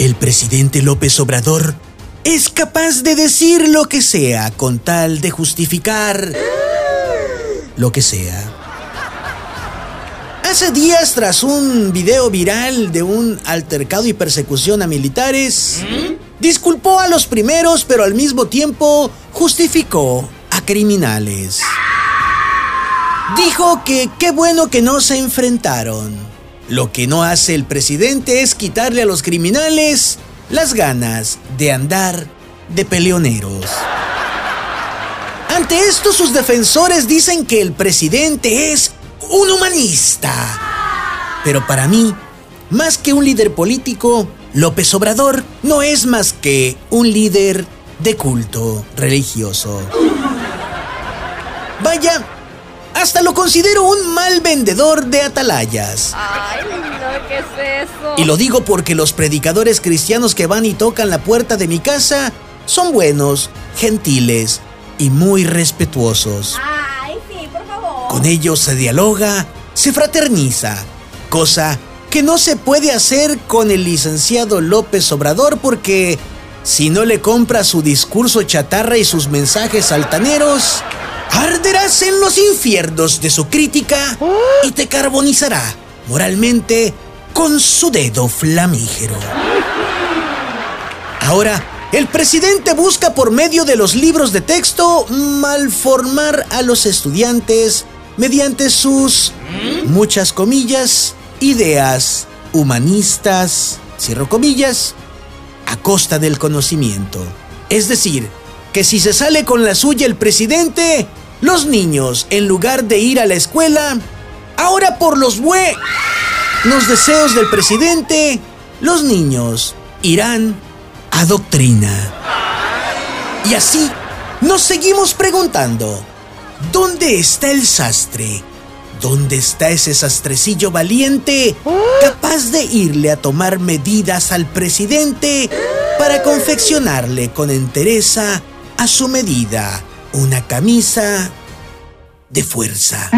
El presidente López Obrador es capaz de decir lo que sea con tal de justificar lo que sea. Hace días, tras un video viral de un altercado y persecución a militares, disculpó a los primeros, pero al mismo tiempo justificó a criminales. Dijo que qué bueno que no se enfrentaron. Lo que no hace el presidente es quitarle a los criminales las ganas de andar de peleoneros. Ante esto, sus defensores dicen que el presidente es un humanista. Pero para mí, más que un líder político, López Obrador no es más que un líder de culto religioso. Vaya, hasta lo considero un mal vendedor de atalayas. Ay, no, ¿qué es eso? Y lo digo porque los predicadores cristianos que van y tocan la puerta de mi casa son buenos, gentiles y muy respetuosos. Ay, sí, por favor. Con ellos se dialoga, se fraterniza, cosa que no se puede hacer con el licenciado López Obrador porque si no le compra su discurso chatarra y sus mensajes altaneros, arderás en los infiernos de su crítica y te carbonizará moralmente con su dedo flamígero. Ahora, el presidente busca por medio de los libros de texto malformar a los estudiantes mediante sus, muchas comillas, ideas humanistas, cierro comillas, a costa del conocimiento. Es decir, que si se sale con la suya el presidente, los niños, en lugar de ir a la escuela, ahora por los bue... Los deseos del presidente, los niños irán a doctrina. Y así nos seguimos preguntando, ¿dónde está el sastre? ¿Dónde está ese sastrecillo valiente capaz de irle a tomar medidas al presidente para confeccionarle con entereza a su medida una camisa de fuerza?